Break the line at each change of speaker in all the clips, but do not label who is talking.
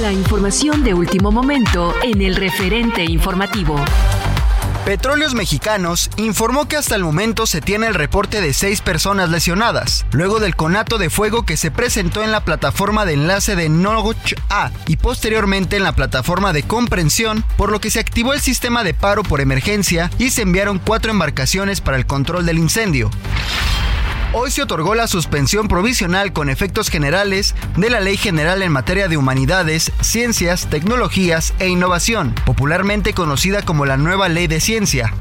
La información de último momento en el referente informativo.
Petróleos Mexicanos informó que hasta el momento se tiene el reporte de seis personas lesionadas, luego del conato de fuego que se presentó en la plataforma de enlace de Nogoch A y posteriormente en la plataforma de comprensión, por lo que se activó el sistema de paro por emergencia y se enviaron cuatro embarcaciones para el control del incendio. Hoy se otorgó la suspensión provisional con efectos generales de la Ley General en materia de humanidades, ciencias, tecnologías e innovación, popularmente conocida como la nueva Ley de Ciencia.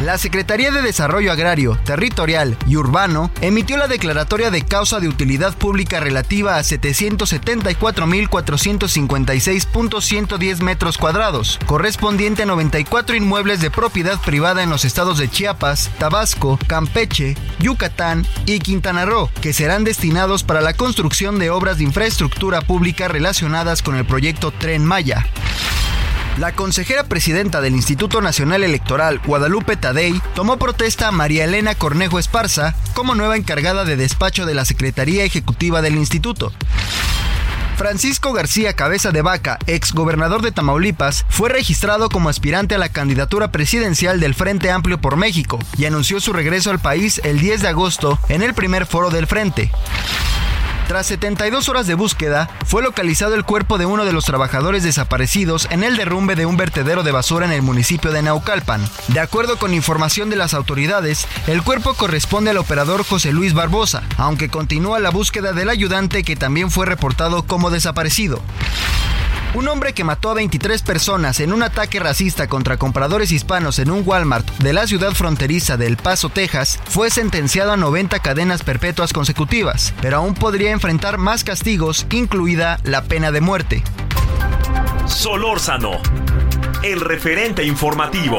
La Secretaría de Desarrollo Agrario, Territorial y Urbano emitió la declaratoria de causa de utilidad pública relativa a 774.456.110 metros cuadrados, correspondiente a 94 inmuebles de propiedad privada en los estados de Chiapas, Tabasco, Campeche, Yucatán y Quintana Roo, que serán destinados para la construcción de obras de infraestructura pública relacionadas con el proyecto Tren Maya. La consejera presidenta del Instituto Nacional Electoral, Guadalupe Tadei, tomó protesta a María Elena Cornejo Esparza como nueva encargada de despacho de la Secretaría Ejecutiva del Instituto. Francisco García Cabeza de Vaca, ex gobernador de Tamaulipas, fue registrado como aspirante a la candidatura presidencial del Frente Amplio por México y anunció su regreso al país el 10 de agosto en el primer foro del Frente. Tras 72 horas de búsqueda, fue localizado el cuerpo de uno de los trabajadores desaparecidos en el derrumbe de un vertedero de basura en el municipio de Naucalpan. De acuerdo con información de las autoridades, el cuerpo corresponde al operador José Luis Barbosa, aunque continúa la búsqueda del ayudante que también fue reportado como desaparecido. Un hombre que mató a 23 personas en un ataque racista contra compradores hispanos en un Walmart de la ciudad fronteriza de El Paso, Texas, fue sentenciado a 90 cadenas perpetuas consecutivas, pero aún podría enfrentar más castigos, incluida la pena de muerte.
Solórzano, el referente informativo.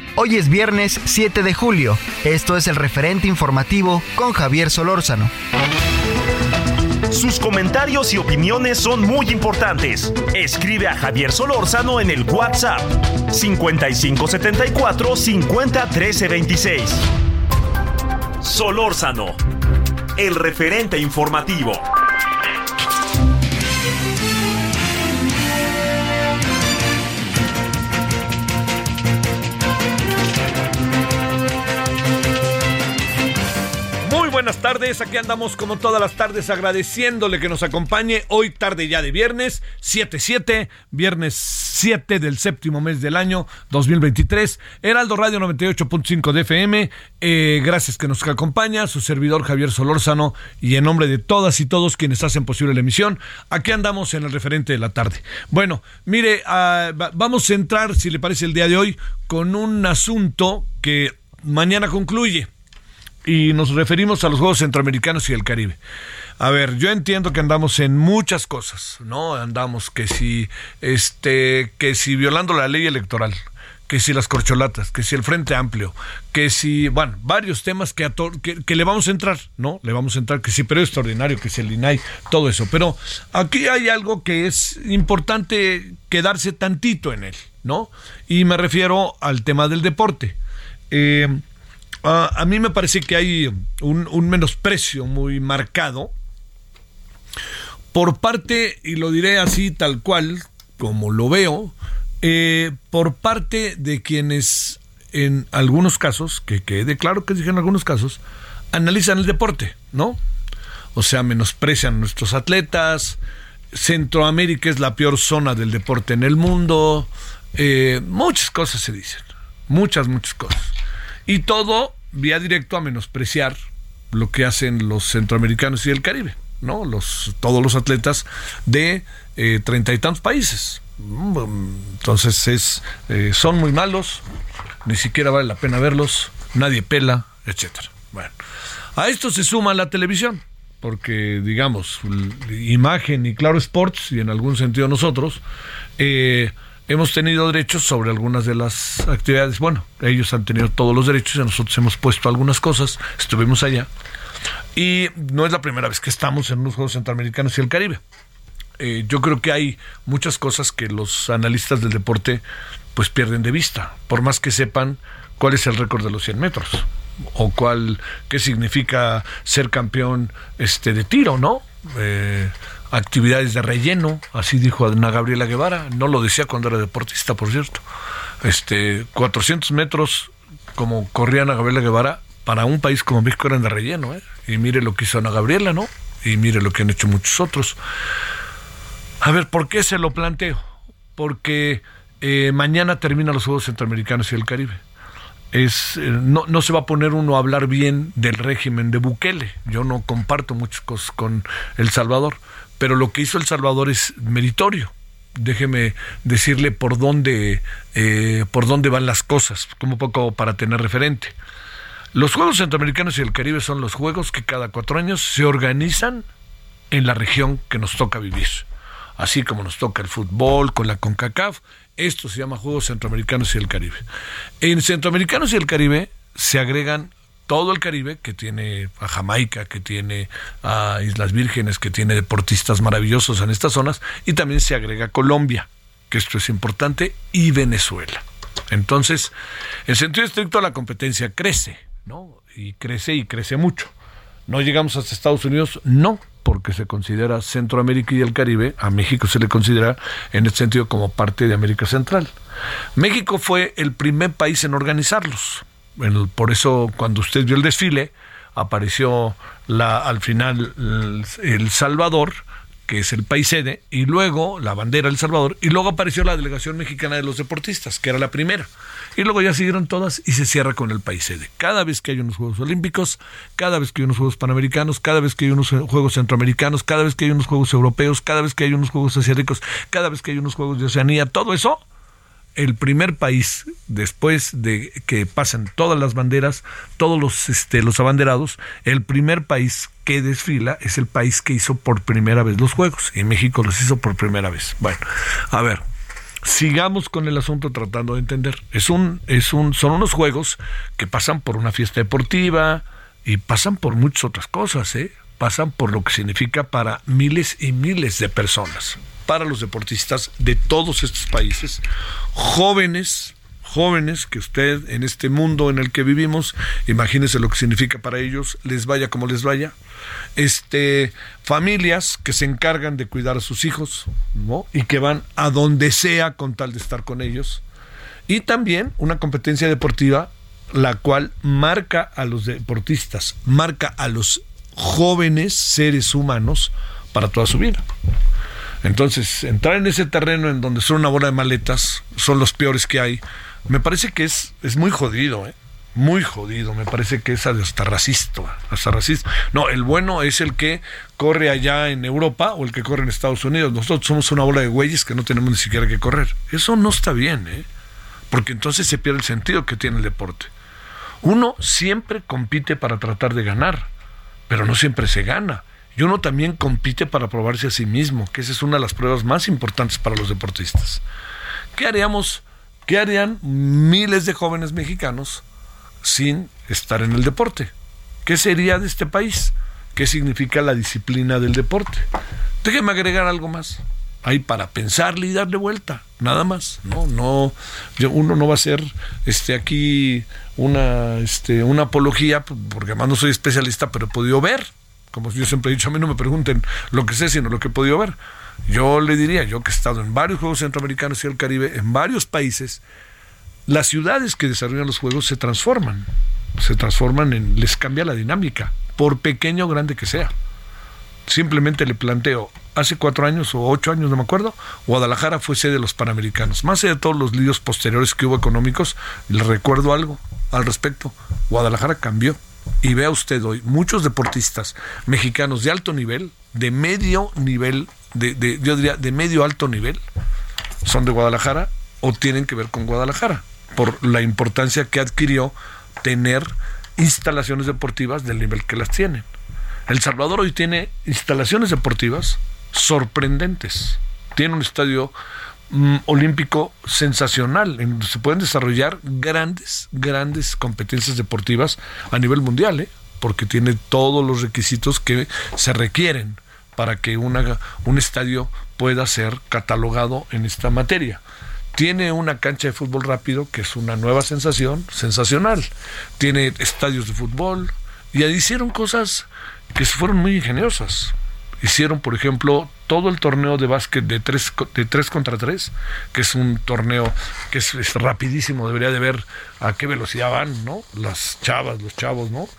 Hoy es viernes 7 de julio. Esto es el referente informativo con Javier Solórzano.
Sus comentarios y opiniones son muy importantes. Escribe a Javier Solórzano en el WhatsApp 5574 50 13 26. Solórzano, el referente informativo.
Buenas tardes. Aquí andamos como todas las tardes agradeciéndole que nos acompañe hoy tarde ya de viernes 7-7, viernes 7 del séptimo mes del año 2023. Heraldo Radio 98.5 de FM. Eh, gracias que nos acompaña su servidor Javier Solórzano y en nombre de todas y todos quienes hacen posible la emisión, aquí andamos en el referente de la tarde. Bueno, mire, uh, vamos a entrar, si le parece, el día de hoy con un asunto que mañana concluye y nos referimos a los Juegos Centroamericanos y el Caribe. A ver, yo entiendo que andamos en muchas cosas, ¿no? Andamos que si, este, que si violando la ley electoral, que si las corcholatas, que si el Frente Amplio, que si, bueno, varios temas que, que, que, le vamos a entrar, ¿no? Le vamos a entrar, que si pero extraordinario, que si el INAI, todo eso. Pero aquí hay algo que es importante quedarse tantito en él, ¿no? Y me refiero al tema del deporte. Eh, Uh, a mí me parece que hay un, un, menosprecio muy marcado por parte, y lo diré así tal cual, como lo veo, eh, por parte de quienes en algunos casos, que quede claro que dije en algunos casos, analizan el deporte, ¿no? O sea, menosprecian a nuestros atletas, Centroamérica es la peor zona del deporte en el mundo, eh, muchas cosas se dicen, muchas, muchas cosas. Y todo vía directo a menospreciar lo que hacen los centroamericanos y el Caribe, ¿no? Los, todos los atletas de eh, treinta y tantos países. Entonces es, eh, son muy malos, ni siquiera vale la pena verlos, nadie pela, etcétera. Bueno, a esto se suma la televisión, porque digamos, imagen y claro sports, y en algún sentido nosotros, eh, hemos tenido derechos sobre algunas de las actividades. Bueno, ellos han tenido todos los derechos y nosotros hemos puesto algunas cosas. Estuvimos allá. Y no es la primera vez que estamos en los Juegos Centroamericanos y el Caribe. Eh, yo creo que hay muchas cosas que los analistas del deporte pues pierden de vista, por más que sepan cuál es el récord de los 100 metros o cuál qué significa ser campeón este de tiro, ¿no? Eh, actividades de relleno, así dijo Ana Gabriela Guevara, no lo decía cuando era deportista, por cierto. Este, 400 metros, como corría Ana Gabriela Guevara, para un país como México eran de relleno, ¿eh? Y mire lo que hizo Ana Gabriela, ¿no? Y mire lo que han hecho muchos otros. A ver, ¿por qué se lo planteo? Porque eh, mañana terminan los Juegos Centroamericanos y el Caribe. Es, eh, no, no se va a poner uno a hablar bien del régimen de Bukele. Yo no comparto muchas cosas con El Salvador pero lo que hizo El Salvador es meritorio. Déjeme decirle por dónde, eh, por dónde van las cosas, como poco para tener referente. Los Juegos Centroamericanos y el Caribe son los juegos que cada cuatro años se organizan en la región que nos toca vivir. Así como nos toca el fútbol con la CONCACAF, esto se llama Juegos Centroamericanos y el Caribe. En Centroamericanos y el Caribe se agregan todo el Caribe, que tiene a Jamaica, que tiene a Islas Vírgenes, que tiene deportistas maravillosos en estas zonas, y también se agrega Colombia, que esto es importante, y Venezuela. Entonces, en sentido estricto, la competencia crece, ¿no? Y crece y crece mucho. ¿No llegamos hasta Estados Unidos? No, porque se considera Centroamérica y el Caribe, a México se le considera en este sentido como parte de América Central. México fue el primer país en organizarlos por eso cuando usted vio el desfile, apareció la, al final el, Salvador, que es el país sede, y luego la bandera El Salvador, y luego apareció la delegación mexicana de los deportistas, que era la primera. Y luego ya siguieron todas y se cierra con el país sede. Cada vez que hay unos Juegos Olímpicos, cada vez que hay unos Juegos Panamericanos, cada vez que hay unos Juegos Centroamericanos, cada vez que hay unos Juegos Europeos, cada vez que hay unos Juegos Asiáticos, cada vez que hay unos Juegos de Oceanía, todo eso el primer país después de que pasan todas las banderas, todos los este, los abanderados, el primer país que desfila es el país que hizo por primera vez los juegos y México los hizo por primera vez. Bueno, a ver, sigamos con el asunto tratando de entender. Es un es un son unos juegos que pasan por una fiesta deportiva y pasan por muchas otras cosas, ¿eh? Pasan por lo que significa para miles y miles de personas para los deportistas de todos estos países, jóvenes, jóvenes que usted en este mundo en el que vivimos, imagínese lo que significa para ellos, les vaya como les vaya, este, familias que se encargan de cuidar a sus hijos, ¿no? Y que van a donde sea con tal de estar con ellos. Y también una competencia deportiva la cual marca a los deportistas, marca a los jóvenes seres humanos para toda su vida. Entonces, entrar en ese terreno en donde son una bola de maletas, son los peores que hay, me parece que es, es muy jodido, ¿eh? muy jodido, me parece que es hasta racista, hasta racista. No, el bueno es el que corre allá en Europa o el que corre en Estados Unidos. Nosotros somos una bola de güeyes que no tenemos ni siquiera que correr. Eso no está bien, ¿eh? porque entonces se pierde el sentido que tiene el deporte. Uno siempre compite para tratar de ganar, pero no siempre se gana. Y uno también compite para probarse a sí mismo, que esa es una de las pruebas más importantes para los deportistas. ¿Qué haríamos? ¿Qué harían miles de jóvenes mexicanos sin estar en el deporte? ¿Qué sería de este país? ¿Qué significa la disciplina del deporte? Déjeme agregar algo más. Hay para pensarle y darle vuelta, nada más. No, no, uno no va a ser este aquí una este una apología, porque además no soy especialista, pero he podido ver, como yo siempre he dicho, a mí no me pregunten lo que sé, sino lo que he podido ver. Yo le diría, yo que he estado en varios Juegos Centroamericanos y el Caribe, en varios países, las ciudades que desarrollan los juegos se transforman, se transforman en, les cambia la dinámica, por pequeño o grande que sea. Simplemente le planteo, hace cuatro años o ocho años, no me acuerdo, Guadalajara fue sede de los Panamericanos. Más allá de todos los líos posteriores que hubo económicos, le recuerdo algo al respecto. Guadalajara cambió. Y vea usted hoy, muchos deportistas mexicanos de alto nivel, de medio nivel, de, de, yo diría de medio alto nivel, son de Guadalajara o tienen que ver con Guadalajara, por la importancia que adquirió tener instalaciones deportivas del nivel que las tienen. El Salvador hoy tiene instalaciones deportivas sorprendentes. Tiene un estadio mm, olímpico sensacional, en donde se pueden desarrollar grandes, grandes competencias deportivas a nivel mundial, ¿eh? porque tiene todos los requisitos que se requieren para que una, un estadio pueda ser catalogado en esta materia. Tiene una cancha de fútbol rápido que es una nueva sensación, sensacional. Tiene estadios de fútbol y hicieron cosas que fueron muy ingeniosas. Hicieron, por ejemplo, todo el torneo de básquet de tres, de tres contra tres, que es un torneo que es, es, rapidísimo, debería de ver a qué velocidad van, ¿no? Las chavas, los chavos, ¿no?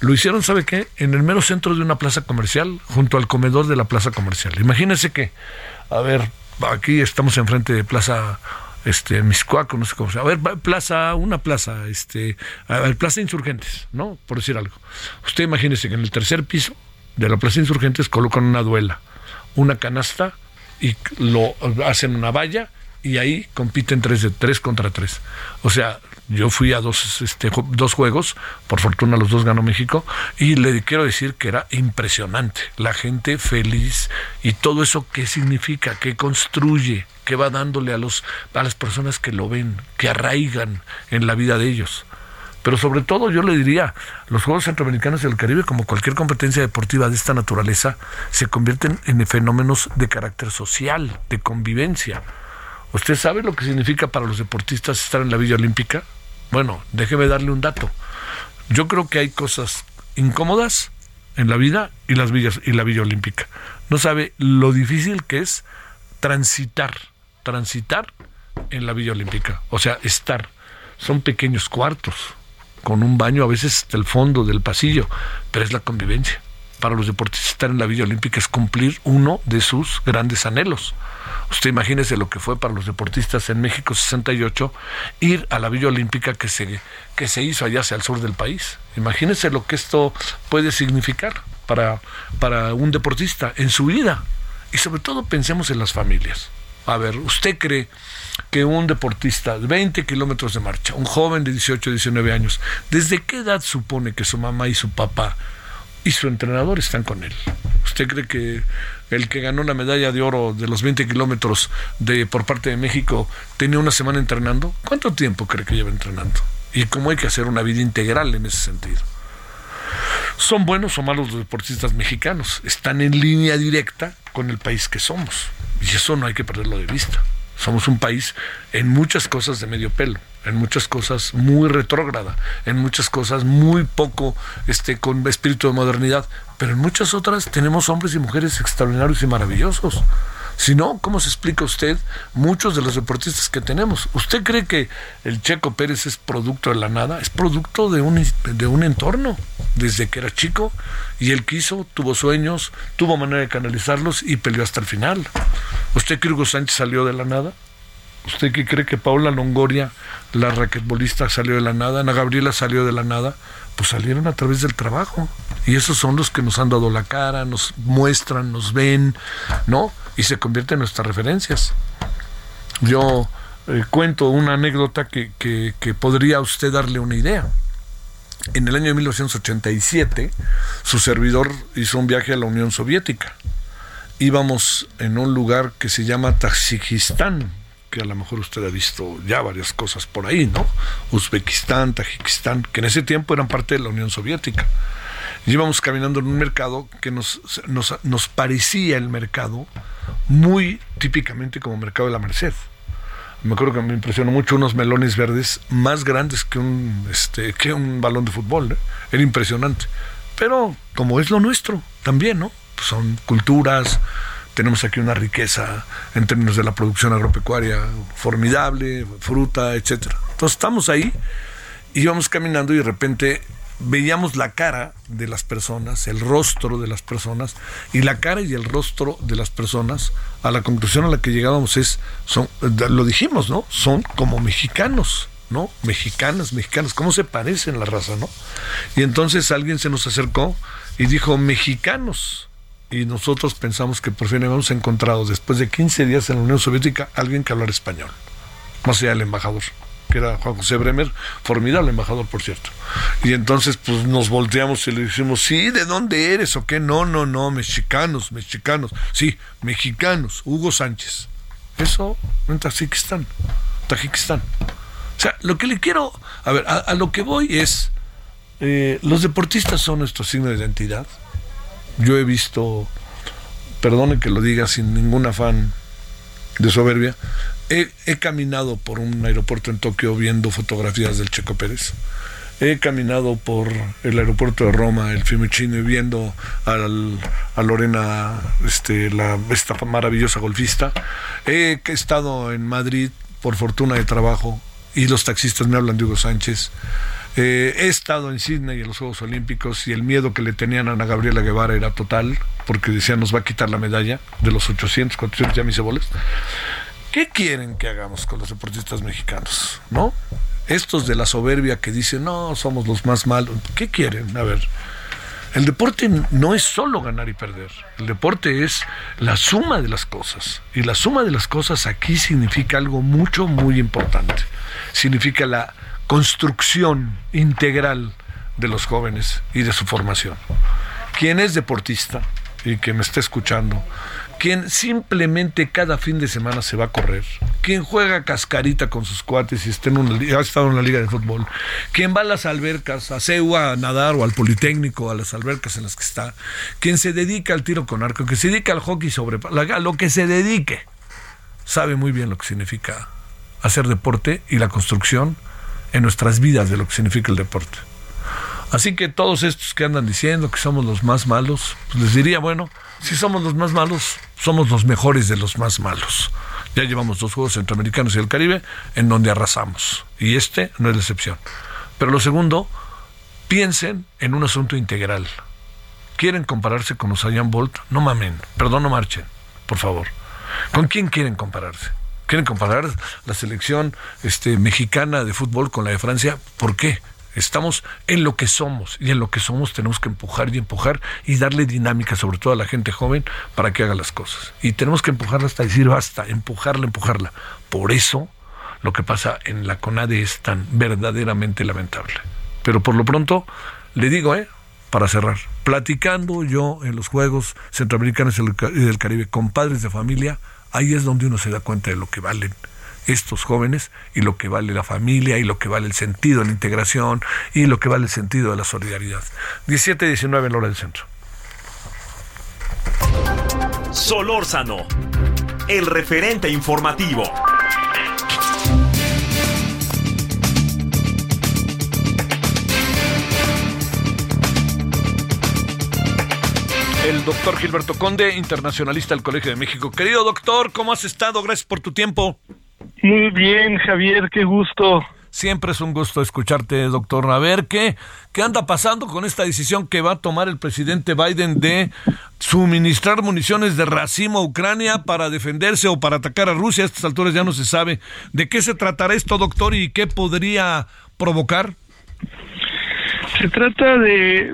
Lo hicieron, ¿sabe qué? En el mero centro de una plaza comercial, junto al comedor de la plaza comercial. Imagínense que, a ver, aquí estamos enfrente de Plaza este Miscuaco, no sé cómo se llama. A ver, plaza, una plaza, este, a ver, Plaza Insurgentes, ¿no? Por decir algo. Usted imagínese que en el tercer piso de la Plaza Insurgentes colocan una duela, una canasta y lo hacen una valla y ahí compiten tres de tres contra tres. O sea, yo fui a dos, este, dos juegos, por fortuna los dos ganó México, y le quiero decir que era impresionante. La gente feliz y todo eso qué significa, qué construye, qué va dándole a, los, a las personas que lo ven, que arraigan en la vida de ellos. Pero sobre todo yo le diría, los Juegos Centroamericanos del Caribe, como cualquier competencia deportiva de esta naturaleza, se convierten en fenómenos de carácter social, de convivencia. ¿Usted sabe lo que significa para los deportistas estar en la Villa Olímpica? Bueno, déjeme darle un dato. Yo creo que hay cosas incómodas en la vida y las villas y la Villa Olímpica. No sabe lo difícil que es transitar, transitar en la Villa Olímpica, o sea, estar. Son pequeños cuartos con un baño a veces hasta el fondo del pasillo, pero es la convivencia. Para los deportistas estar en la Villa Olímpica es cumplir uno de sus grandes anhelos. Usted imagínese lo que fue para los deportistas en México 68 ir a la Villa Olímpica que se, que se hizo allá hacia el sur del país. Imagínese lo que esto puede significar para, para un deportista en su vida. Y sobre todo pensemos en las familias. A ver, ¿usted cree que un deportista de 20 kilómetros de marcha, un joven de 18, 19 años, ¿desde qué edad supone que su mamá y su papá y su entrenador están con él? ¿Usted cree que el que ganó la medalla de oro de los 20 kilómetros de, por parte de México tenía una semana entrenando? ¿Cuánto tiempo cree que lleva entrenando? Y cómo hay que hacer una vida integral en ese sentido. ¿Son buenos o malos los deportistas mexicanos? Están en línea directa con el país que somos. Y eso no hay que perderlo de vista. Somos un país en muchas cosas de medio pelo, en muchas cosas muy retrógrada, en muchas cosas muy poco este, con espíritu de modernidad, pero en muchas otras tenemos hombres y mujeres extraordinarios y maravillosos. Si no, ¿cómo se explica usted muchos de los deportistas que tenemos? ¿Usted cree que el Checo Pérez es producto de la nada? Es producto de un, de un entorno. Desde que era chico y él quiso, tuvo sueños, tuvo manera de canalizarlos y peleó hasta el final. ¿Usted cree que Hugo Sánchez salió de la nada? ¿Usted qué cree que Paula Longoria, la raquetbolista, salió de la nada? Ana Gabriela salió de la nada. Pues salieron a través del trabajo. Y esos son los que nos han dado la cara, nos muestran, nos ven, ¿no? Y se convierte en nuestras referencias. Yo eh, cuento una anécdota que, que, que podría usted darle una idea. En el año de 1987, su servidor hizo un viaje a la Unión Soviética. Íbamos en un lugar que se llama Tajikistán, que a lo mejor usted ha visto ya varias cosas por ahí, ¿no? Uzbekistán, Tajikistán, que en ese tiempo eran parte de la Unión Soviética. Y íbamos caminando en un mercado que nos, nos, nos parecía el mercado muy típicamente como mercado de la Merced. Me acuerdo que me impresionó mucho unos melones verdes más grandes que un, este, que un balón de fútbol. ¿eh? Era impresionante. Pero como es lo nuestro también, ¿no? Pues son culturas, tenemos aquí una riqueza en términos de la producción agropecuaria formidable, fruta, etcétera. Entonces estamos ahí, íbamos caminando y de repente veíamos la cara de las personas, el rostro de las personas, y la cara y el rostro de las personas, a la conclusión a la que llegábamos es, son, lo dijimos, ¿no? Son como mexicanos, ¿no? Mexicanas, mexicanos, ¿cómo se parecen la raza, ¿no? Y entonces alguien se nos acercó y dijo, mexicanos. Y nosotros pensamos que por fin habíamos encontrado, después de 15 días en la Unión Soviética, alguien que hablara español, más allá del embajador era Juan José Bremer, formidable embajador, por cierto. Y entonces, pues nos volteamos y le decimos, sí, ¿de dónde eres o qué? No, no, no, mexicanos, mexicanos. Sí, mexicanos, Hugo Sánchez. Eso en Tajikistán. Tajikistán. O sea, lo que le quiero, a ver, a, lo que voy es, eh, los deportistas son nuestro signo de identidad. Yo he visto, perdone que lo diga sin ningún afán de soberbia, He, caminado por un aeropuerto en Tokio viendo fotografías del Checo Pérez. He caminado por el aeropuerto de Roma, el Fiumicino, viendo a Lorena, este, esta maravillosa golfista. He estado en Madrid por fortuna de trabajo y los taxistas me hablan de Hugo Sánchez. Eh, he estado en Sydney en los Juegos Olímpicos y el miedo que le tenían a Gabriela Guevara era total, porque decían nos va a quitar la medalla de los 800, 400 ya mis boles. ¿Qué quieren que hagamos con los deportistas mexicanos? ¿No? Estos de la soberbia que dicen, no, somos los más malos. ¿Qué quieren? A ver, el deporte no es solo ganar y perder. El deporte es la suma de las cosas. Y la suma de las cosas aquí significa algo mucho, muy importante. Significa la construcción integral de los jóvenes y de su formación. Quien es deportista y que me está escuchando, quien simplemente cada fin de semana se va a correr, quien juega cascarita con sus cuates y está en una, ha estado en la liga de fútbol, quien va a las albercas, a CEUA a nadar o al Politécnico, a las albercas en las que está, quien se dedica al tiro con arco, que se dedica al hockey sobre lo que se dedique, sabe muy bien lo que significa hacer deporte y la construcción en nuestras vidas de lo que significa el deporte. Así que todos estos que andan diciendo que somos los más malos, pues les diría, bueno, si somos los más malos, somos los mejores de los más malos. Ya llevamos dos Juegos Centroamericanos y el Caribe en donde arrasamos. Y este no es la excepción. Pero lo segundo, piensen en un asunto integral. ¿Quieren compararse con Usain Bolt? No mamen, perdón, no marchen, por favor. ¿Con quién quieren compararse? ¿Quieren comparar la selección este, mexicana de fútbol con la de Francia? ¿Por qué? Estamos en lo que somos y en lo que somos tenemos que empujar y empujar y darle dinámica, sobre todo a la gente joven, para que haga las cosas. Y tenemos que empujarla hasta decir basta, empujarla, empujarla. Por eso lo que pasa en la CONADE es tan verdaderamente lamentable. Pero por lo pronto, le digo, ¿eh? para cerrar, platicando yo en los Juegos Centroamericanos y del Caribe con padres de familia, ahí es donde uno se da cuenta de lo que valen estos jóvenes y lo que vale la familia y lo que vale el sentido de la integración y lo que vale el sentido de la solidaridad. 17 19 en la hora del centro.
Solórzano, el referente informativo.
el doctor Gilberto Conde, internacionalista del Colegio de México. Querido doctor, ¿cómo has estado? Gracias por tu tiempo.
Muy bien, Javier, qué gusto.
Siempre es un gusto escucharte, doctor. A ver, ¿qué, ¿qué anda pasando con esta decisión que va a tomar el presidente Biden de suministrar municiones de racimo a Ucrania para defenderse o para atacar a Rusia? A estas alturas ya no se sabe. ¿De qué se tratará esto, doctor, y qué podría provocar?
Se trata de,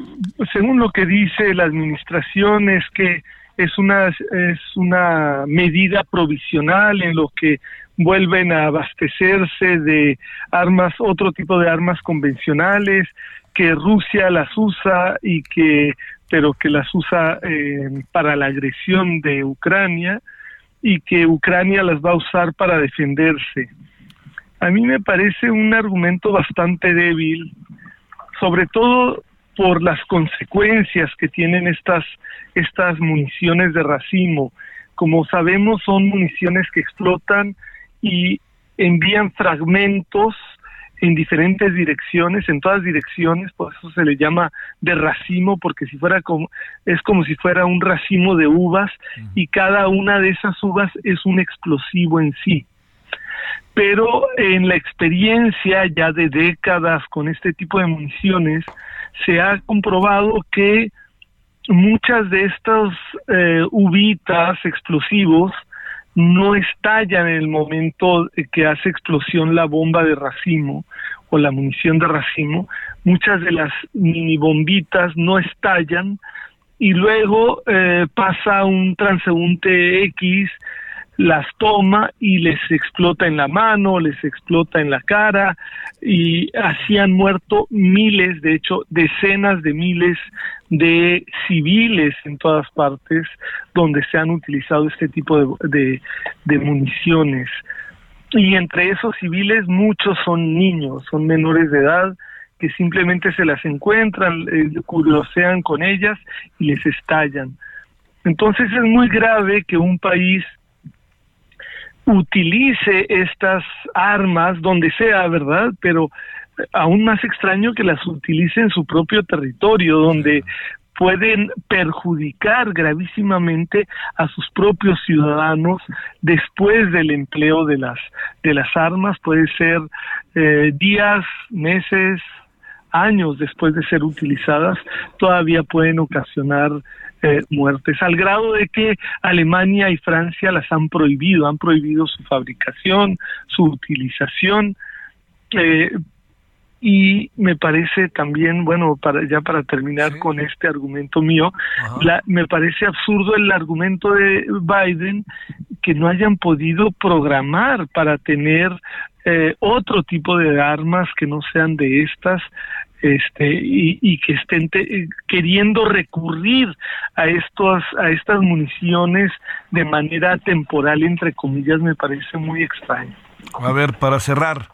según lo que dice la administración, es que es una, es una medida provisional en lo que vuelven a abastecerse de armas, otro tipo de armas convencionales, que Rusia las usa y que, pero que las usa eh, para la agresión de Ucrania y que Ucrania las va a usar para defenderse. A mí me parece un argumento bastante débil, sobre todo por las consecuencias que tienen estas, estas municiones de racimo. Como sabemos, son municiones que explotan y envían fragmentos en diferentes direcciones, en todas direcciones, por eso se le llama de racimo, porque si fuera como, es como si fuera un racimo de uvas y cada una de esas uvas es un explosivo en sí. Pero en la experiencia ya de décadas con este tipo de municiones, se ha comprobado que muchas de estas eh, uvitas explosivos no estallan en el momento que hace explosión la bomba de racimo o la munición de racimo, muchas de las mini bombitas no estallan y luego eh, pasa un transeúnte X, las toma y les explota en la mano, les explota en la cara y así han muerto miles, de hecho decenas de miles de civiles en todas partes donde se han utilizado este tipo de, de, municiones. Y entre esos civiles muchos son niños, son menores de edad que simplemente se las encuentran, eh, curiosean con ellas y les estallan. Entonces es muy grave que un país utilice estas armas donde sea, ¿verdad? Pero aún más extraño que las utilice en su propio territorio, donde pueden perjudicar gravísimamente a sus propios ciudadanos después del empleo de las de las armas puede ser eh, días meses años después de ser utilizadas todavía pueden ocasionar eh, muertes, al grado de que Alemania y Francia las han prohibido, han prohibido su fabricación, su utilización. Eh, y me parece también, bueno, para ya para terminar con este argumento mío, me parece absurdo el argumento de Biden que no hayan podido programar para tener eh, otro tipo de armas que no sean de estas este y, que estén queriendo recurrir a estos a estas municiones de manera temporal entre comillas me parece muy extraño.
A ver, para cerrar,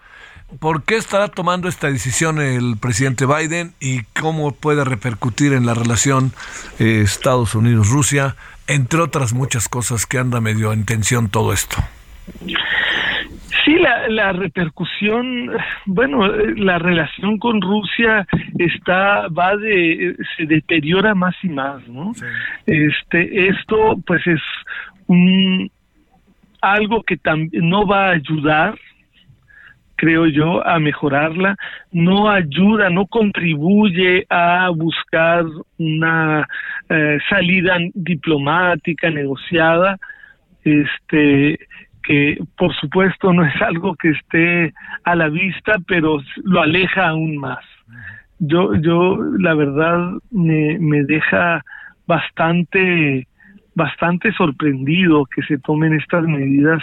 ¿por qué estará tomando esta decisión el presidente Biden y cómo puede repercutir en la relación eh, Estados Unidos-Rusia, entre otras muchas cosas que anda medio en tensión todo esto?
Sí, la, la repercusión, bueno, la relación con Rusia está, va de, se deteriora más y más, ¿no? Este, esto, pues es un, algo que también no va a ayudar, creo yo, a mejorarla, no ayuda, no contribuye a buscar una eh, salida diplomática negociada, este que por supuesto no es algo que esté a la vista, pero lo aleja aún más. Yo, yo, la verdad, me, me deja bastante, bastante sorprendido que se tomen estas medidas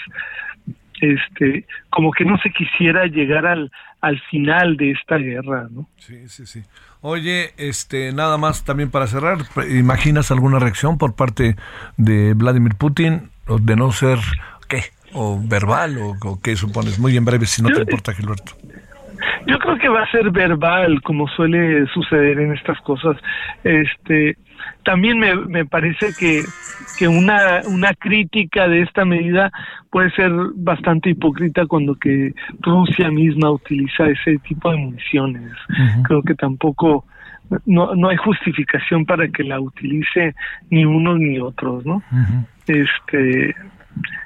este como que no se quisiera llegar al al final de esta guerra, ¿no?
Sí, sí, sí. Oye, este nada más también para cerrar, ¿imaginas alguna reacción por parte de Vladimir Putin de no ser qué? O verbal o, qué supones? Muy en breve, si no te importa, Gilberto.
Yo creo que va a ser verbal, como suele suceder en estas cosas. Este, también me, me parece que, que una, una crítica de esta medida puede ser bastante hipócrita cuando que Rusia misma utiliza ese tipo de municiones. Creo que tampoco no, no hay justificación para que la utilice ni unos ni otros, ¿no? Este,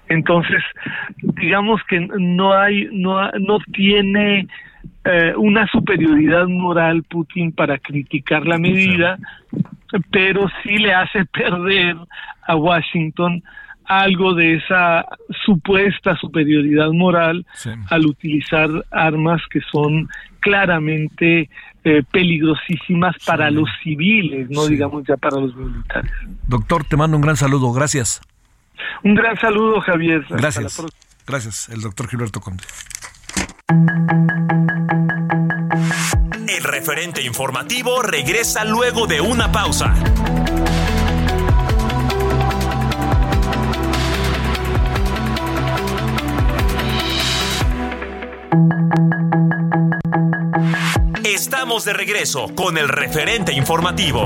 entonces, digamos que no hay, no, no tiene eh, una superioridad moral Putin para criticar la medida, pero sí le hace perder a Washington algo de esa supuesta superioridad moral al utilizar armas que son claramente eh, peligrosísimas para los civiles, no digamos ya para los militares.
Doctor, te mando un gran saludo, gracias.
Un gran saludo, Javier.
Gracias. Gracias, el doctor Gilberto Conde.
El referente informativo regresa luego de una pausa. Estamos de regreso con el referente informativo.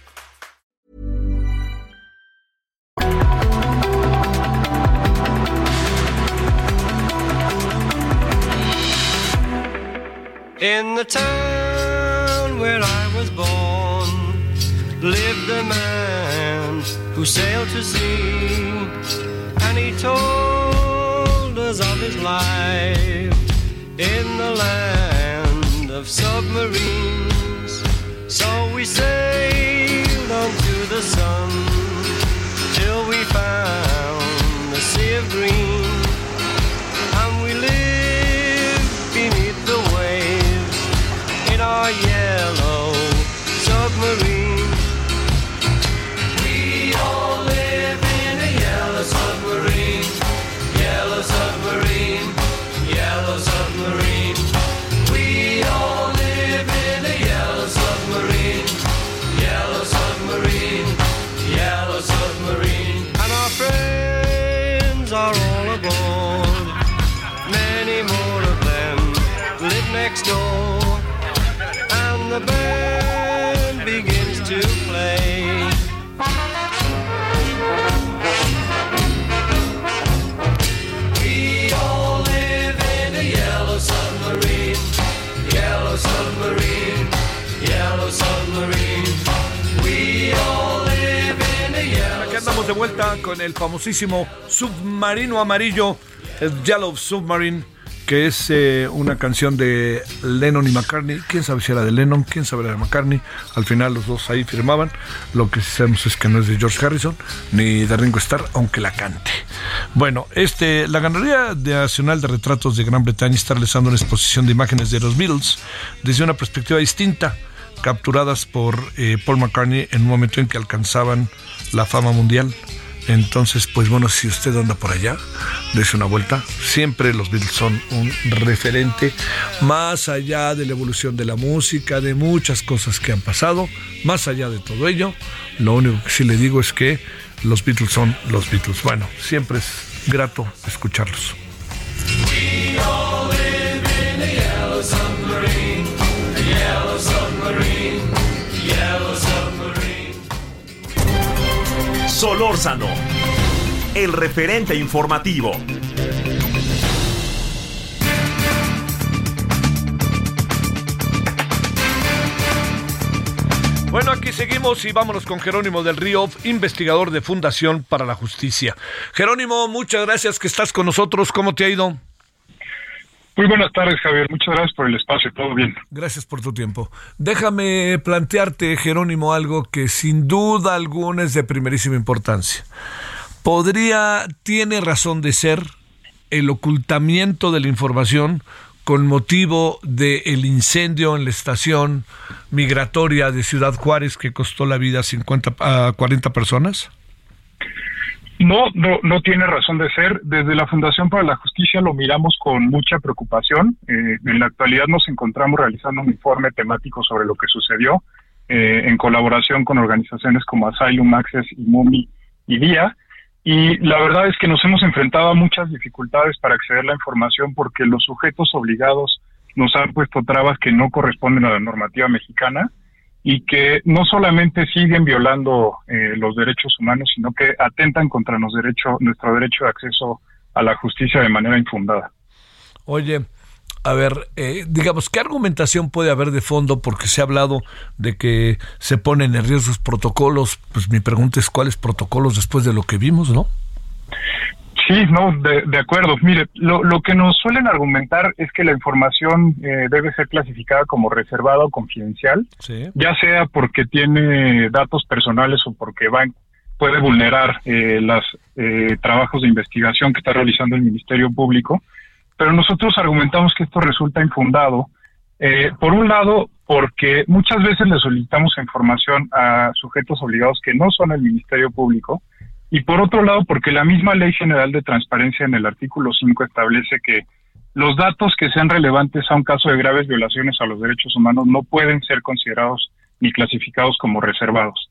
In the town where I was born lived a man who sailed to sea, and he told us of his life in the land of submarines. So we sailed on to the sun till we found the sea of green, yellow
vuelta con el famosísimo submarino amarillo, el Yellow Submarine, que es eh, una canción de Lennon y McCartney. Quién sabe si era de Lennon, quién sabe si era de McCartney. Al final los dos ahí firmaban. Lo que sabemos es que no es de George Harrison ni de Ringo Starr, aunque la cante. Bueno, este, la Galería Nacional de Retratos de Gran Bretaña está realizando una exposición de imágenes de los Beatles desde una perspectiva distinta capturadas por eh, Paul McCartney en un momento en que alcanzaban la fama mundial. Entonces, pues bueno, si usted anda por allá, dése una vuelta. Siempre los Beatles son un referente, más allá de la evolución de la música, de muchas cosas que han pasado, más allá de todo ello, lo único que sí le digo es que los Beatles son los Beatles. Bueno, siempre es grato escucharlos.
Solórzano, el referente informativo.
Bueno, aquí seguimos y vámonos con Jerónimo del Río, investigador de Fundación para la Justicia. Jerónimo, muchas gracias que estás con nosotros. ¿Cómo te ha ido?
Muy buenas tardes, Javier. Muchas gracias por el espacio. Todo bien.
Gracias por tu tiempo. Déjame plantearte, Jerónimo, algo que sin duda alguna es de primerísima importancia. ¿Podría, tiene razón de ser el ocultamiento de la información con motivo del incendio en la estación migratoria de Ciudad Juárez que costó la vida a 50 a 40 personas?
No, no, no tiene razón de ser. Desde la Fundación para la Justicia lo miramos con mucha preocupación. Eh, en la actualidad nos encontramos realizando un informe temático sobre lo que sucedió eh, en colaboración con organizaciones como Asylum Access y MUMI y DIA. Y la verdad es que nos hemos enfrentado a muchas dificultades para acceder a la información porque los sujetos obligados nos han puesto trabas que no corresponden a la normativa mexicana y que no solamente siguen violando eh, los derechos humanos, sino que atentan contra nuestro derecho de acceso a la justicia de manera infundada.
Oye, a ver, eh, digamos, ¿qué argumentación puede haber de fondo? Porque se ha hablado de que se ponen en riesgo los protocolos. Pues mi pregunta es, ¿cuáles protocolos después de lo que vimos, no?
Sí, no, de, de acuerdo. Mire, lo, lo, que nos suelen argumentar es que la información eh, debe ser clasificada como reservada o confidencial,
sí.
ya sea porque tiene datos personales o porque va, puede vulnerar eh, los eh, trabajos de investigación que está realizando el Ministerio Público. Pero nosotros argumentamos que esto resulta infundado. Eh, por un lado, porque muchas veces le solicitamos información a sujetos obligados que no son el Ministerio Público, y por otro lado, porque la misma Ley General de Transparencia en el artículo 5 establece que los datos que sean relevantes a un caso de graves violaciones a los derechos humanos no pueden ser considerados ni clasificados como reservados.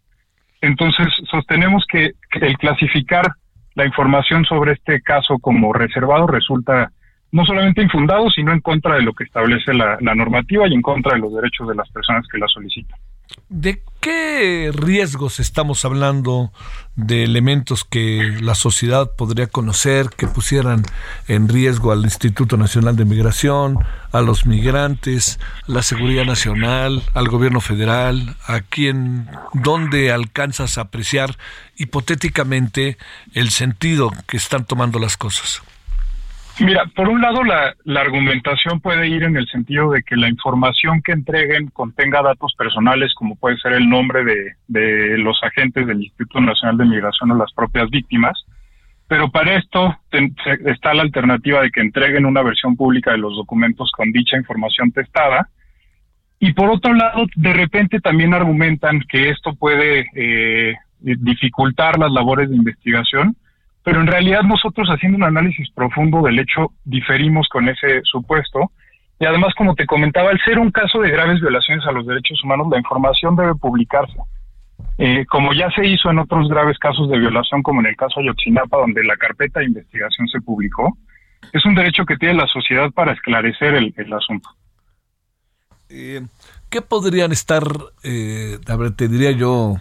Entonces, sostenemos que, el clasificar la información sobre este caso como reservado resulta no solamente infundado, sino en contra de lo que establece la normativa y en contra de los derechos de las personas que la solicitan.
¿De qué riesgos estamos hablando de elementos que la sociedad podría conocer, que pusieran en riesgo al Instituto Nacional de Migración, a los migrantes, la seguridad nacional, al gobierno federal? ¿A quién, dónde alcanzas a apreciar hipotéticamente el sentido que están tomando las cosas?
Mira, por un lado la, la, argumentación puede ir en el sentido de que la información que entreguen contenga datos personales como puede ser el nombre de, de los agentes del Instituto Nacional de Migración o las propias víctimas, pero para esto ten, está la alternativa de que entreguen una versión pública de los documentos con dicha información testada. Y por otro lado, de repente también argumentan que esto puede eh, dificultar las labores de investigación pero en realidad nosotros haciendo un análisis profundo del hecho diferimos con ese supuesto y además como te comentaba, al ser un caso de graves violaciones a los derechos humanos, la información debe publicarse. Eh, como ya se hizo en otros graves casos de violación, como en el caso Ayotzinapa, donde la carpeta de investigación se publicó, es un derecho que tiene la sociedad para esclarecer el, asunto.
Eh, ¿Qué podrían estar, eh, a ver, te diría yo,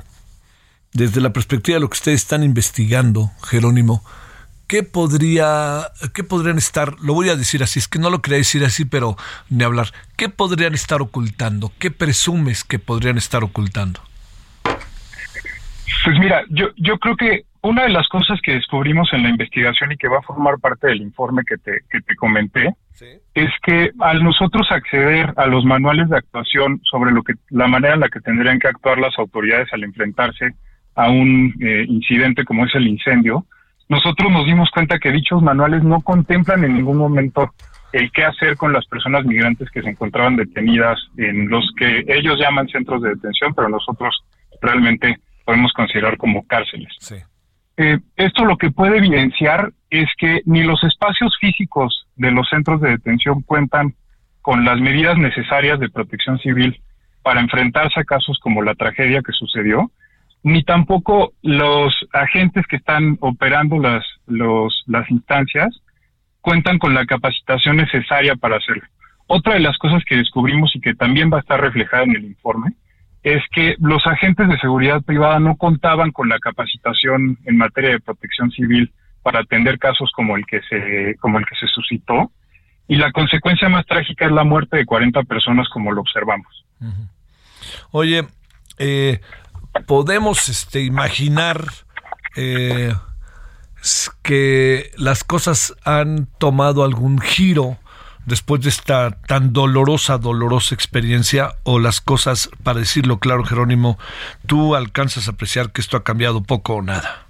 desde la perspectiva de lo que ustedes están investigando, Jerónimo, ¿qué podría, qué podrían estar, lo voy a decir así, es que no lo quería decir así, pero ni hablar, ¿qué podrían estar ocultando? ¿Qué presumes que podrían estar ocultando?
Pues mira, yo, yo creo que una de las cosas que descubrimos en la investigación y que va a formar parte del informe que te, que te comenté, ¿Sí? es que al nosotros acceder a los manuales de actuación sobre lo que, la manera en la que tendrían que actuar las autoridades al enfrentarse a un eh, incidente como es el incendio, nosotros nos dimos cuenta que dichos manuales no contemplan en ningún momento el qué hacer con las personas migrantes que se encontraban detenidas en los que ellos llaman centros de detención, pero nosotros realmente podemos considerar como cárceles.
Sí.
Eh, esto lo que puede evidenciar es que ni los espacios físicos de los centros de detención cuentan con las medidas necesarias de protección civil para enfrentarse a casos como la tragedia que sucedió, ni tampoco los agentes que están operando las, los, las instancias cuentan con la capacitación necesaria para hacerlo. Otra de las cosas que descubrimos y que también va a estar reflejada en el informe es que los agentes de seguridad privada no contaban con la capacitación en materia de protección civil para atender casos como el que se como el que se suscitó y la consecuencia más trágica es la muerte de 40 personas como lo observamos.
Oye, eh, podemos este, imaginar eh, que las cosas han tomado algún giro después de esta tan dolorosa, dolorosa experiencia, o las cosas, para decirlo claro, Jerónimo, tú alcanzas a apreciar que esto ha cambiado poco o nada.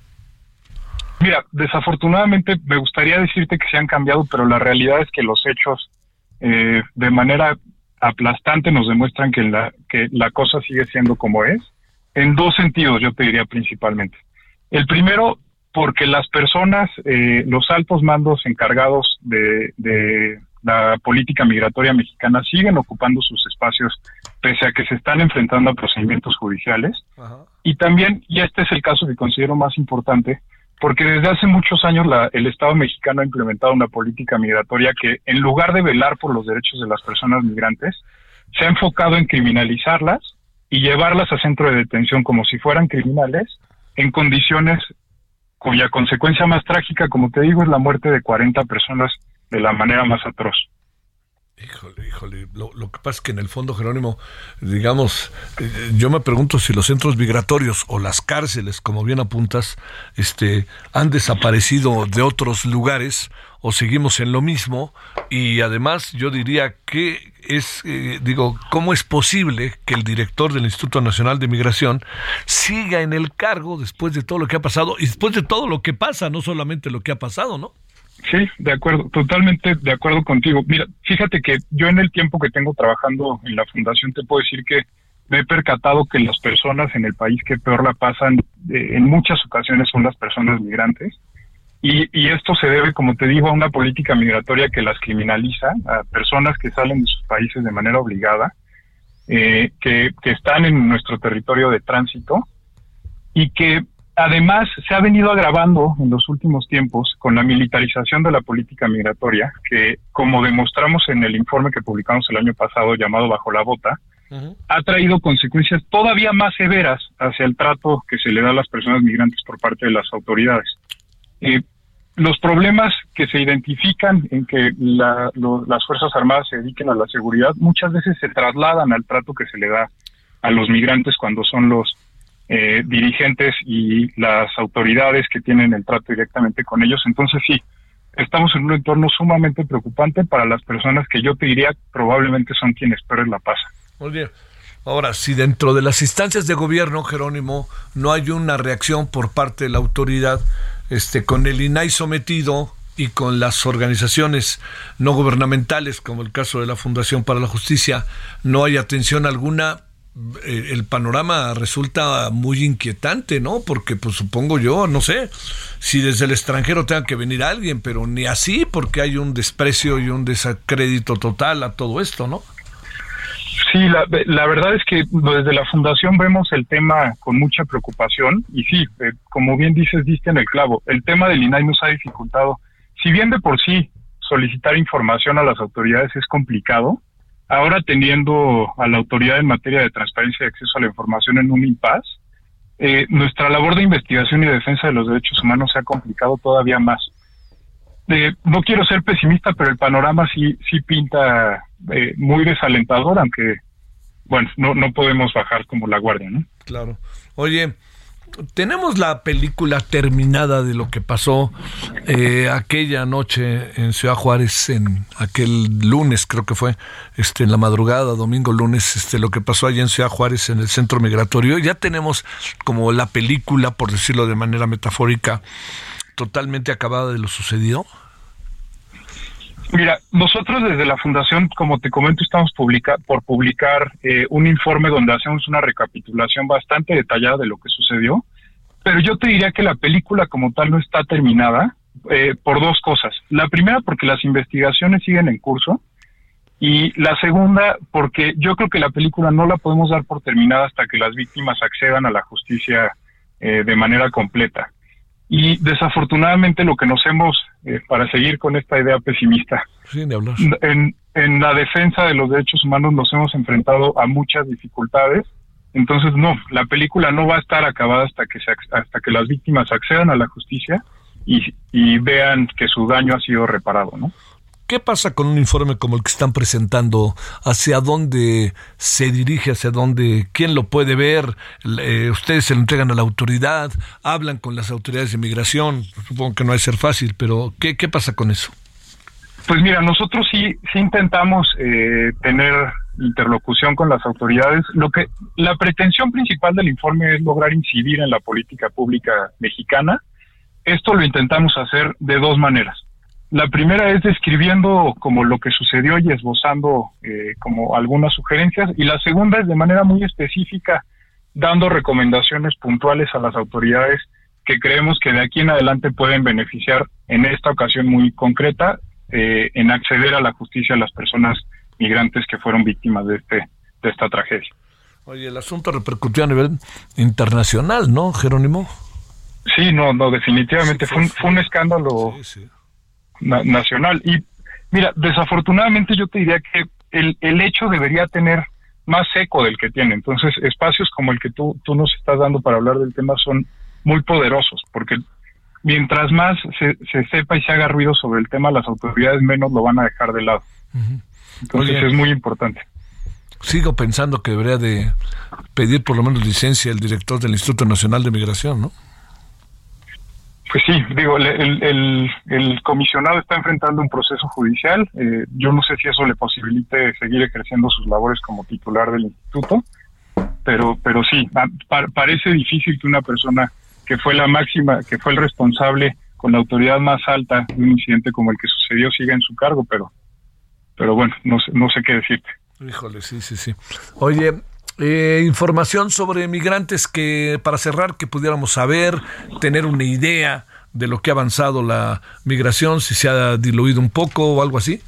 Mira, desafortunadamente me gustaría decirte que se han cambiado, pero la realidad es que los hechos eh, de manera aplastante nos demuestran que la, que la cosa sigue siendo como es en dos sentidos, yo te diría principalmente. El primero, porque las personas, eh, los altos mandos encargados de, de la política migratoria mexicana siguen ocupando sus espacios pese a que se están enfrentando a procedimientos judiciales. Y también, y este es el caso que considero más importante, porque desde hace muchos años la, el Estado mexicano ha implementado una política migratoria que, en lugar de velar por los derechos de las personas migrantes, se ha enfocado en criminalizarlas y llevarlas a centro de detención como si fueran criminales en condiciones cuya consecuencia más trágica, como te digo, es la muerte de 40 personas de la manera más atroz.
Híjole, híjole, lo, que pasa es que en el fondo, Jerónimo, digamos, eh, yo me pregunto si los centros migratorios o las cárceles, como bien apuntas, este, han desaparecido de otros lugares o seguimos en lo mismo y además yo diría que es, eh, digo, ¿cómo es posible que el director del Instituto Nacional de Migración siga en el cargo después de todo lo que ha pasado y después de todo lo que pasa, no solamente lo que ha pasado, ¿no?
Sí, de acuerdo, totalmente de acuerdo contigo. Mira, fíjate que yo en el tiempo que tengo trabajando en la fundación te puedo decir que me he percatado que las personas en el país que peor la pasan eh, en muchas ocasiones son las personas migrantes. Y, y esto se debe, como te digo, a una política migratoria que las criminaliza, a personas que salen de sus países de manera obligada, eh, que, que están en nuestro territorio de tránsito y que Además, se ha venido agravando en los últimos tiempos con la militarización de la política migratoria, que, como demostramos en el informe que publicamos el año pasado llamado Bajo la Bota, ha traído consecuencias todavía más severas hacia el trato que se le da a las personas migrantes por parte de las autoridades. Eh, los problemas que se identifican en que las Fuerzas Armadas se dediquen a la seguridad muchas veces se trasladan al trato que se le da a los migrantes cuando son los eh, dirigentes y las autoridades que tienen el trato directamente con ellos. Entonces sí, estamos en un entorno sumamente preocupante para las personas que yo te diría probablemente son quienes peor la pasan.
Muy bien. Ahora, si dentro de las instancias de gobierno, Jerónimo, no hay una reacción por parte de la autoridad, este, con el INAI sometido y con las organizaciones no gubernamentales, como el caso de la Fundación para la Justicia, no hay atención alguna, el panorama resulta muy inquietante, ¿no? Porque pues supongo yo, no sé, si desde el extranjero tenga que venir alguien, pero ni así porque hay un desprecio y un desacrédito total a todo esto, ¿no?
Sí, la, la verdad es que desde la fundación vemos el tema con mucha preocupación y sí, eh, como bien dices, diste en el clavo, el tema del INAI nos ha dificultado, si bien de por sí solicitar información a las autoridades es complicado, Ahora teniendo a la autoridad en materia de transparencia y acceso a la información en un impas, eh, nuestra labor de investigación y defensa de los derechos humanos se ha complicado todavía más. Eh, no quiero ser pesimista, pero el panorama sí, sí pinta eh, muy desalentador, aunque, bueno, no, no podemos bajar como la guardia, ¿no?
Claro. Oye, tenemos la película terminada de lo que pasó eh, aquella noche en Ciudad Juárez, en aquel lunes creo que fue, este, en la madrugada, domingo, lunes, este, lo que pasó allá en Ciudad Juárez, en el centro migratorio. Ya tenemos como la película, por decirlo de manera metafórica, totalmente acabada de lo sucedido.
Mira, nosotros desde la Fundación, como te comento, estamos publica por publicar eh, un informe donde hacemos una recapitulación bastante detallada de lo que sucedió, pero yo te diría que la película como tal no está terminada eh, por dos cosas. La primera, porque las investigaciones siguen en curso, y la segunda, porque yo creo que la película no la podemos dar por terminada hasta que las víctimas accedan a la justicia eh, de manera completa. Y desafortunadamente lo que nos hemos, eh, para seguir con esta idea pesimista, En, en la defensa de los derechos humanos nos hemos enfrentado a muchas dificultades. Entonces, no, la película no va a estar acabada hasta que, se, hasta que las víctimas accedan a la justicia y, y vean que su daño ha sido reparado, ¿no?
¿Qué pasa con un informe como el que están presentando? ¿Hacia dónde se dirige? ¿Hacia dónde? ¿Quién lo puede ver? Eh, ¿Ustedes se lo entregan a la autoridad? ¿Hablan con las autoridades de migración? Supongo que no va a ser fácil, pero ¿qué, qué pasa con eso?
Pues mira, nosotros sí, sí intentamos eh, tener interlocución con las autoridades. Lo que la pretensión principal del informe es lograr incidir en la política pública mexicana. Esto lo intentamos hacer de dos maneras. La primera es describiendo como lo que sucedió y esbozando eh, como algunas sugerencias y la segunda es de manera muy específica dando recomendaciones puntuales a las autoridades que creemos que de aquí en adelante pueden beneficiar en esta ocasión muy concreta eh, en acceder a la justicia a las personas migrantes que fueron víctimas de este de esta tragedia.
Oye, el asunto repercutió a nivel internacional, ¿no, Jerónimo?
Sí, no, no, definitivamente fue un, fue un escándalo na- nacional. Y mira, desafortunadamente yo te diría que el, el hecho debería tener más eco del que tiene. Entonces, espacios como el que tú, tú nos estás dando para hablar del tema son muy poderosos, porque mientras más se, se sepa y se haga ruido sobre el tema, las autoridades menos lo van a dejar de lado. Entonces
Oye.
es muy importante.
Sigo pensando que debería de pedir por lo menos licencia el director del Instituto Nacional de Migración, ¿no?
Pues sí, digo, el, el, el- comisionado está enfrentando un proceso judicial. eh, yo no sé si eso le posibilite seguir ejerciendo sus labores como titular del instituto, pero, pero sí, pa- pa- parece difícil que una persona que fue la máxima, que fue el responsable con la autoridad más alta de un incidente como el que sucedió siga en su cargo, pero, pero bueno, no sé, no sé qué decirte.
Híjole, sí, sí, sí. Oye, eh, información sobre migrantes que, para cerrar, que pudiéramos saber, tener una idea de lo que ha avanzado la migración, si se ha diluido un poco o algo así.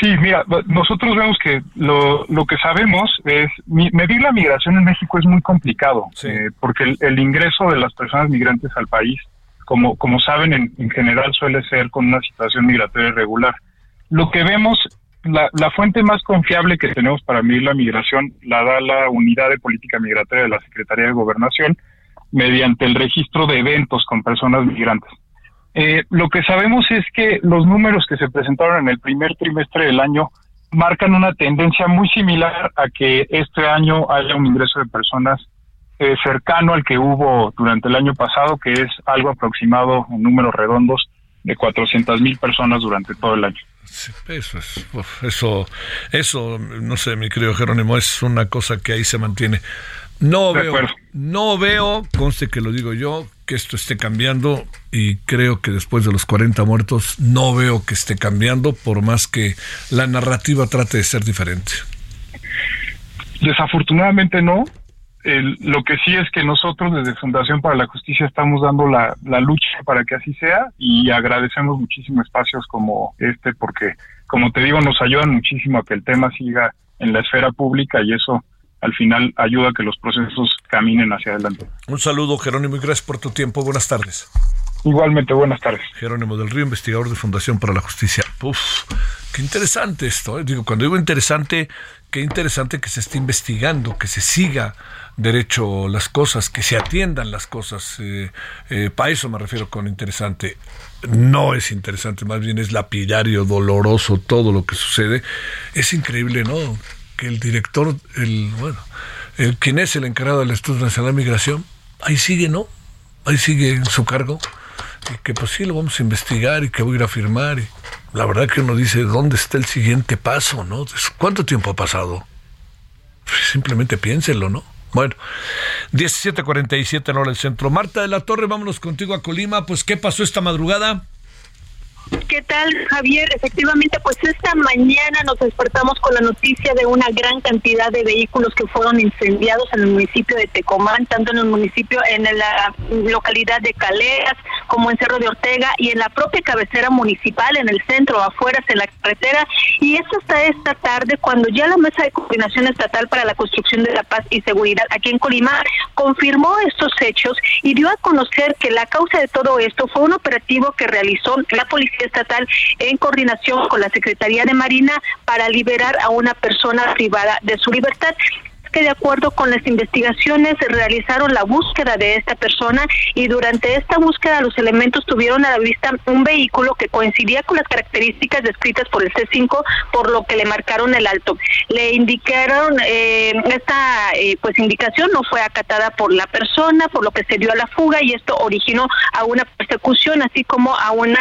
Sí, mira, nosotros vemos que lo, lo que sabemos es, medir la migración en México es muy complicado, eh, porque el, el ingreso de las personas migrantes al país, como, como saben, en, en general suele ser con una situación migratoria irregular. Lo que vemos, la, fuente más confiable que tenemos para medir la migración la da la Unidad de Política Migratoria de la Secretaría de Gobernación mediante el registro de eventos con personas migrantes. Eh, lo que sabemos es que los números que se presentaron en el primer trimestre del año marcan una tendencia muy similar a que este año haya un ingreso de personas eh, cercano al que hubo durante el año pasado, que es algo aproximado en números redondos de 400 mil personas durante todo el año.
Eso es, eso, eso, no sé, mi querido Jerónimo, es una cosa que ahí se mantiene. No
De
veo,
acuerdo.
no veo, conste que lo digo yo, que esto esté cambiando y creo que después de los 40 muertos no veo que esté cambiando por más que la narrativa trate de ser diferente.
Desafortunadamente no. El- lo que sí es que nosotros desde Fundación para la Justicia estamos dando la, la lucha para que así sea y agradecemos muchísimo espacios como este porque, como te digo, nos ayudan muchísimo a que el tema siga en la esfera pública y eso al final ayuda a que los procesos caminen hacia adelante.
Un saludo, Jerónimo, y gracias por tu tiempo. Buenas tardes.
Igualmente, buenas tardes.
Jerónimo del Río, investigador de Fundación para la Justicia. Uf, qué interesante esto. ¿eh? Digo, cuando digo interesante, qué interesante que se esté investigando, que se siga derecho las cosas, que se atiendan las cosas. Eh, eh, para eso me refiero con interesante. No es interesante, más bien es lapidario, doloroso todo lo que sucede. Es increíble, ¿no? Que el director, el, bueno, el, quien es el encargado del Estudio Nacional de Migración, ahí sigue, ¿no? Ahí sigue en su cargo y que pues sí lo vamos a investigar y que voy a ir a firmar la verdad que uno dice dónde está el siguiente paso, ¿no? ¿Cuánto tiempo ha pasado? Simplemente piénsenlo, ¿no? Bueno, 17:47 en hora del centro. Marta de la Torre, vámonos contigo a Colima. Pues, ¿qué pasó esta madrugada?
¿Qué tal, Javier? Efectivamente, pues esta mañana nos despertamos con la noticia de una gran cantidad de vehículos que fueron incendiados en el municipio de Tecomán, tanto en el municipio, en la localidad de Caleas, como en Cerro de Ortega y en la propia cabecera municipal, en el centro, afuera de la carretera. Y eso hasta esta tarde, cuando ya la Mesa de Coordinación Estatal para la Construcción de la Paz y Seguridad aquí en Colima confirmó estos hechos y dio a conocer que la causa de todo esto fue un operativo que realizó la Policía Estatal en coordinación con la Secretaría de Marina para liberar a una persona privada de su libertad que de acuerdo con las investigaciones realizaron la búsqueda de esta persona y durante esta búsqueda los elementos tuvieron a la vista un vehículo que coincidía con las características descritas por el C5 por lo que le marcaron el alto. Le indicaron eh, esta eh, pues indicación no fue acatada por la persona por lo que se dio a la fuga y esto originó a una persecución así como a un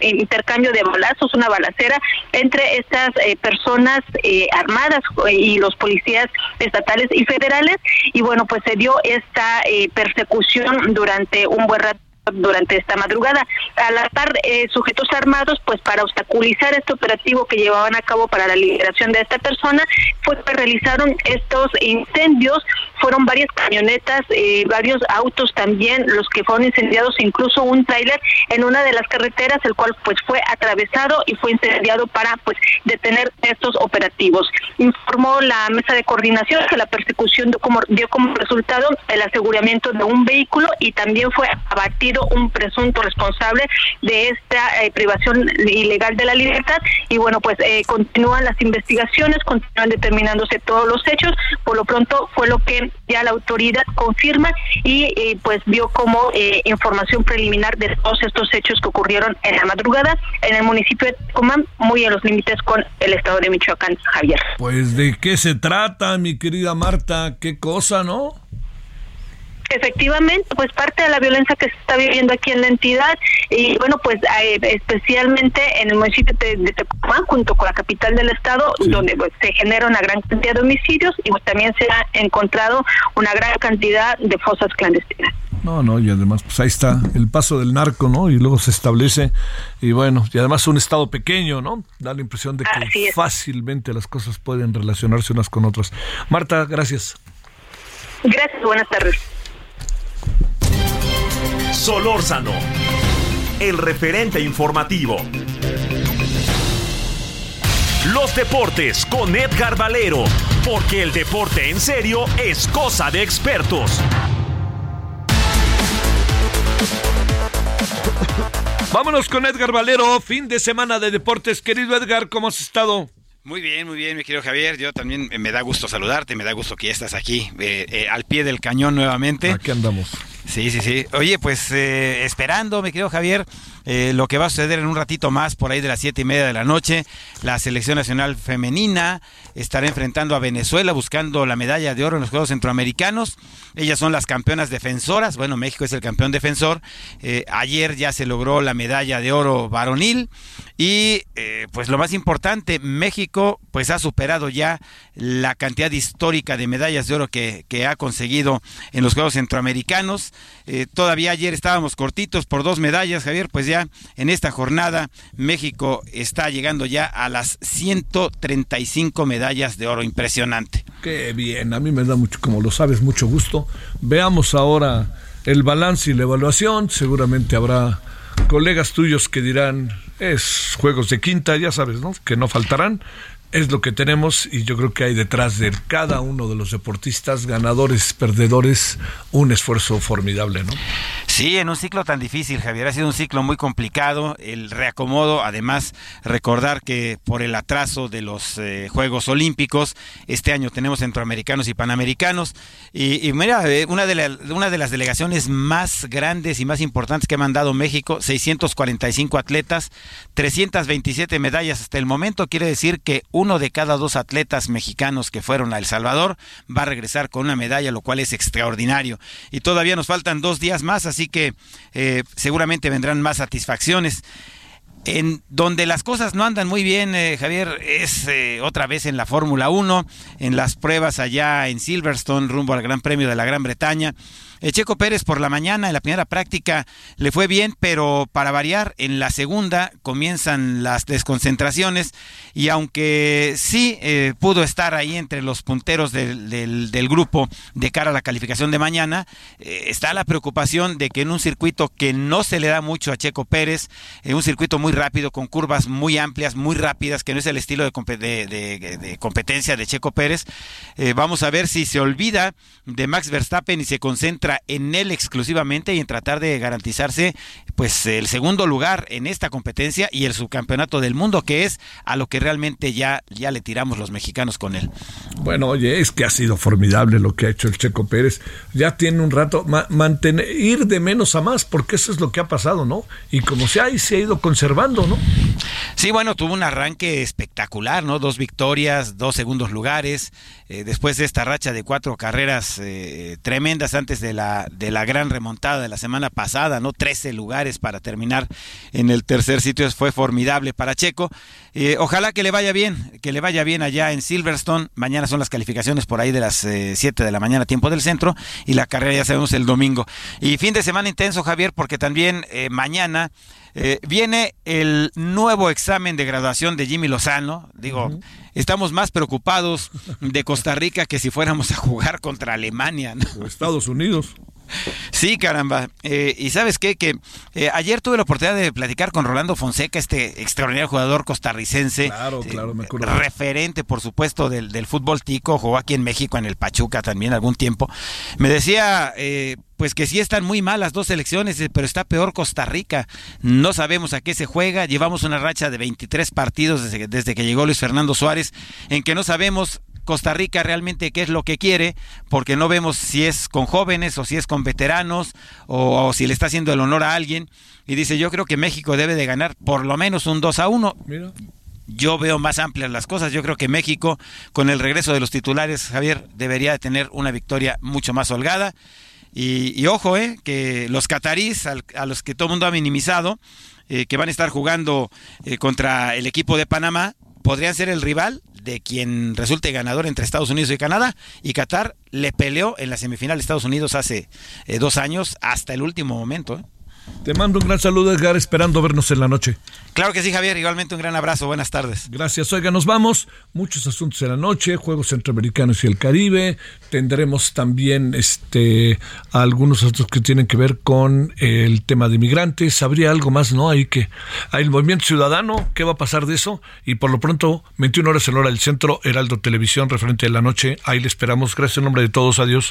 intercambio de balazos, una balacera entre estas eh, personas eh, armadas y los policías estatales y federales y bueno pues se dio esta eh, persecución durante un buen rato durante esta madrugada. A la par, eh, sujetos armados, pues para obstaculizar este operativo que llevaban a cabo para la liberación de esta persona, pues realizaron estos incendios fueron varias camionetas, eh, varios autos también los que fueron incendiados, incluso un tráiler en una de las carreteras, el cual pues fue atravesado y fue incendiado para pues detener estos operativos. Informó la mesa de coordinación que la persecución dio como, dio como resultado el aseguramiento de un vehículo y también fue abatido un presunto responsable de esta eh, privación ilegal de la libertad y bueno pues eh, continúan las investigaciones, continúan determinándose todos los hechos, por lo pronto fue lo que ya la autoridad confirma y eh, pues vio como eh, información preliminar de todos estos hechos que ocurrieron en la madrugada en el municipio de Tucumán, muy en los límites con el estado de Michoacán, Javier.
Pues de qué se trata, mi querida Marta, qué cosa, ¿no?
Efectivamente, pues parte de la violencia que se está viviendo aquí en la entidad y bueno, pues especialmente en el municipio de, de Tecumán, junto con la capital del estado, donde pues, se genera una gran cantidad de homicidios y pues, también se ha encontrado una gran cantidad de fosas clandestinas.
No, no, y además, pues ahí está el paso del narco, ¿no? Y luego se establece, y bueno, y además un estado pequeño, ¿no? Da la impresión de que fácilmente las cosas pueden relacionarse unas con otras. Marta, gracias.
Gracias, buenas tardes.
Solórzano, el referente informativo. Los deportes con Edgar Valero, porque el deporte en serio es cosa de expertos.
Vámonos con Edgar Valero, fin de semana de deportes. Querido Edgar, ¿cómo has estado?
Muy bien, muy bien, mi querido Javier. Yo también eh, me da gusto saludarte, me da gusto que ya estás aquí, eh, eh, al pie del cañón nuevamente.
Aquí andamos.
Sí, sí, sí. Oye, pues eh, esperando, mi querido Javier, eh, lo que va a suceder en un ratito más, por ahí de las siete y media de la noche, la selección nacional femenina estará enfrentando a Venezuela buscando la medalla de oro en los Juegos Centroamericanos. Ellas son las campeonas defensoras. Bueno, México es el campeón defensor. Eh, ayer ya se logró la medalla de oro varonil y eh, pues lo más importante, México pues ha superado ya la cantidad histórica de medallas de oro que, que ha conseguido en los Juegos Centroamericanos. Eh, todavía ayer estábamos cortitos por dos medallas, Javier, pues ya en esta jornada México está llegando ya a las 135 medallas de oro, impresionante.
Qué bien, a mí me da mucho, como lo sabes, mucho gusto. Veamos ahora el balance y la evaluación. Seguramente habrá colegas tuyos que dirán, es juegos de quinta, ya sabes, ¿no? Que no faltarán. Es lo que tenemos y yo creo que hay detrás de cada uno de los deportistas, ganadores, perdedores, un esfuerzo formidable, ¿no?
Sí, en un ciclo tan difícil, Javier, ha sido un ciclo muy complicado, el reacomodo, además recordar que por el atraso de los eh, Juegos Olímpicos, este año tenemos centroamericanos y panamericanos, y, mira, eh, una, de la- una de las delegaciones más grandes y más importantes que ha mandado México, 645 atletas, 327 medallas hasta el momento, quiere decir que uno de cada dos atletas mexicanos que fueron a El Salvador va a regresar con una medalla, lo cual es extraordinario. Y todavía nos faltan dos días más, así que eh, seguramente vendrán más satisfacciones. En donde las cosas no andan muy bien, eh, Javier, es eh, otra vez en la Fórmula 1, en las pruebas allá en Silverstone, rumbo al Gran Premio de la Gran Bretaña. Eh, Checo Pérez por la mañana, en la primera práctica, le fue bien, pero para variar, en la segunda comienzan las desconcentraciones y aunque sí eh, pudo estar ahí entre los punteros del, del- grupo de cara a la calificación de mañana, eh, está la preocupación de que en un circuito que no se le da mucho a Checo Pérez, en un circuito muy rápido, con curvas muy amplias, muy rápidas, que no es el estilo de, compe- de- de- de competencia de Checo Pérez, eh, vamos a ver si se olvida de Max Verstappen y se concentra en él exclusivamente y en tratar de garantizarse pues el segundo lugar en esta competencia y el subcampeonato del mundo, que es a lo que realmente ya, ya le tiramos los mexicanos con él.
Bueno, oye, es que ha sido formidable lo que ha hecho el Checo Pérez. Ya tiene un rato, ma- mantener, ir de menos a más, porque eso es lo que ha pasado, ¿no? Y como se ha, y se ha ido conservando, ¿no?
Sí, bueno, tuvo un arranque espectacular, ¿no? Dos victorias, dos segundos lugares, eh, después de esta racha de cuatro carreras eh, tremendas antes de la, de la gran remontada de la semana pasada, ¿no? Trece lugares para terminar en el tercer sitio, fue formidable para Checo. Eh, ojalá que le vaya bien, que le vaya bien allá en Silverstone. Mañana son las calificaciones por ahí de las 7 de la mañana, tiempo del centro, y la carrera ya sabemos el domingo. Y fin de semana intenso, Javier, porque también eh, mañana Eh, viene el nuevo examen de graduación de Jimmy Lozano. Digo, estamos más preocupados de Costa Rica que si fuéramos a jugar contra Alemania. ¿no?
O Estados Unidos.
Sí, caramba. Eh, y sabes qué, que eh, ayer tuve la oportunidad de platicar con Rolando Fonseca, este extraordinario jugador costarricense.
Claro,
eh,
claro, me acuerdo.
Referente, por supuesto, del, del fútbol tico. Jugó aquí en México, en el Pachuca también algún tiempo. Me decía, eh, pues que sí están muy mal las dos selecciones, eh, pero está peor Costa Rica. No sabemos a qué se juega. Llevamos una racha de 23 partidos desde, que- desde que llegó Luis Fernando Suárez, en que no sabemos Costa Rica realmente qué es lo que quiere, porque no vemos si es con jóvenes o si es con veteranos o, o si le está haciendo el honor a alguien. Y dice, yo creo que México debe de ganar por lo menos un 2 a 1.
Mira.
Yo veo más amplias las cosas. Yo creo que México, con el regreso de los titulares, Javier, debería de tener una victoria mucho más holgada. Y, y ojo, eh, que los catarís, al- a los que todo el mundo ha minimizado, eh, que van a estar jugando eh, contra el equipo de Panamá, podrían ser el rival de quien resulte ganador entre Estados Unidos y Canadá. Y Qatar le peleó en la semifinal de Estados Unidos hace eh, dos años hasta el último momento. eh.
Te mando un gran saludo, Edgar, esperando vernos en la noche.
Claro que sí, Javier. Igualmente un gran abrazo. Buenas tardes.
Gracias. Oiga, nos vamos. Muchos asuntos en la noche, Juegos Centroamericanos y el Caribe. Tendremos también este algunos asuntos que tienen que ver con el tema de migrantes. Habría algo más, ¿no? Hay que hay el movimiento ciudadano, ¿qué va a pasar de eso? Y por lo pronto, 21 horas en hora del centro, Heraldo Televisión, referente de la noche. Ahí le esperamos. Gracias en nombre de todos. Adiós.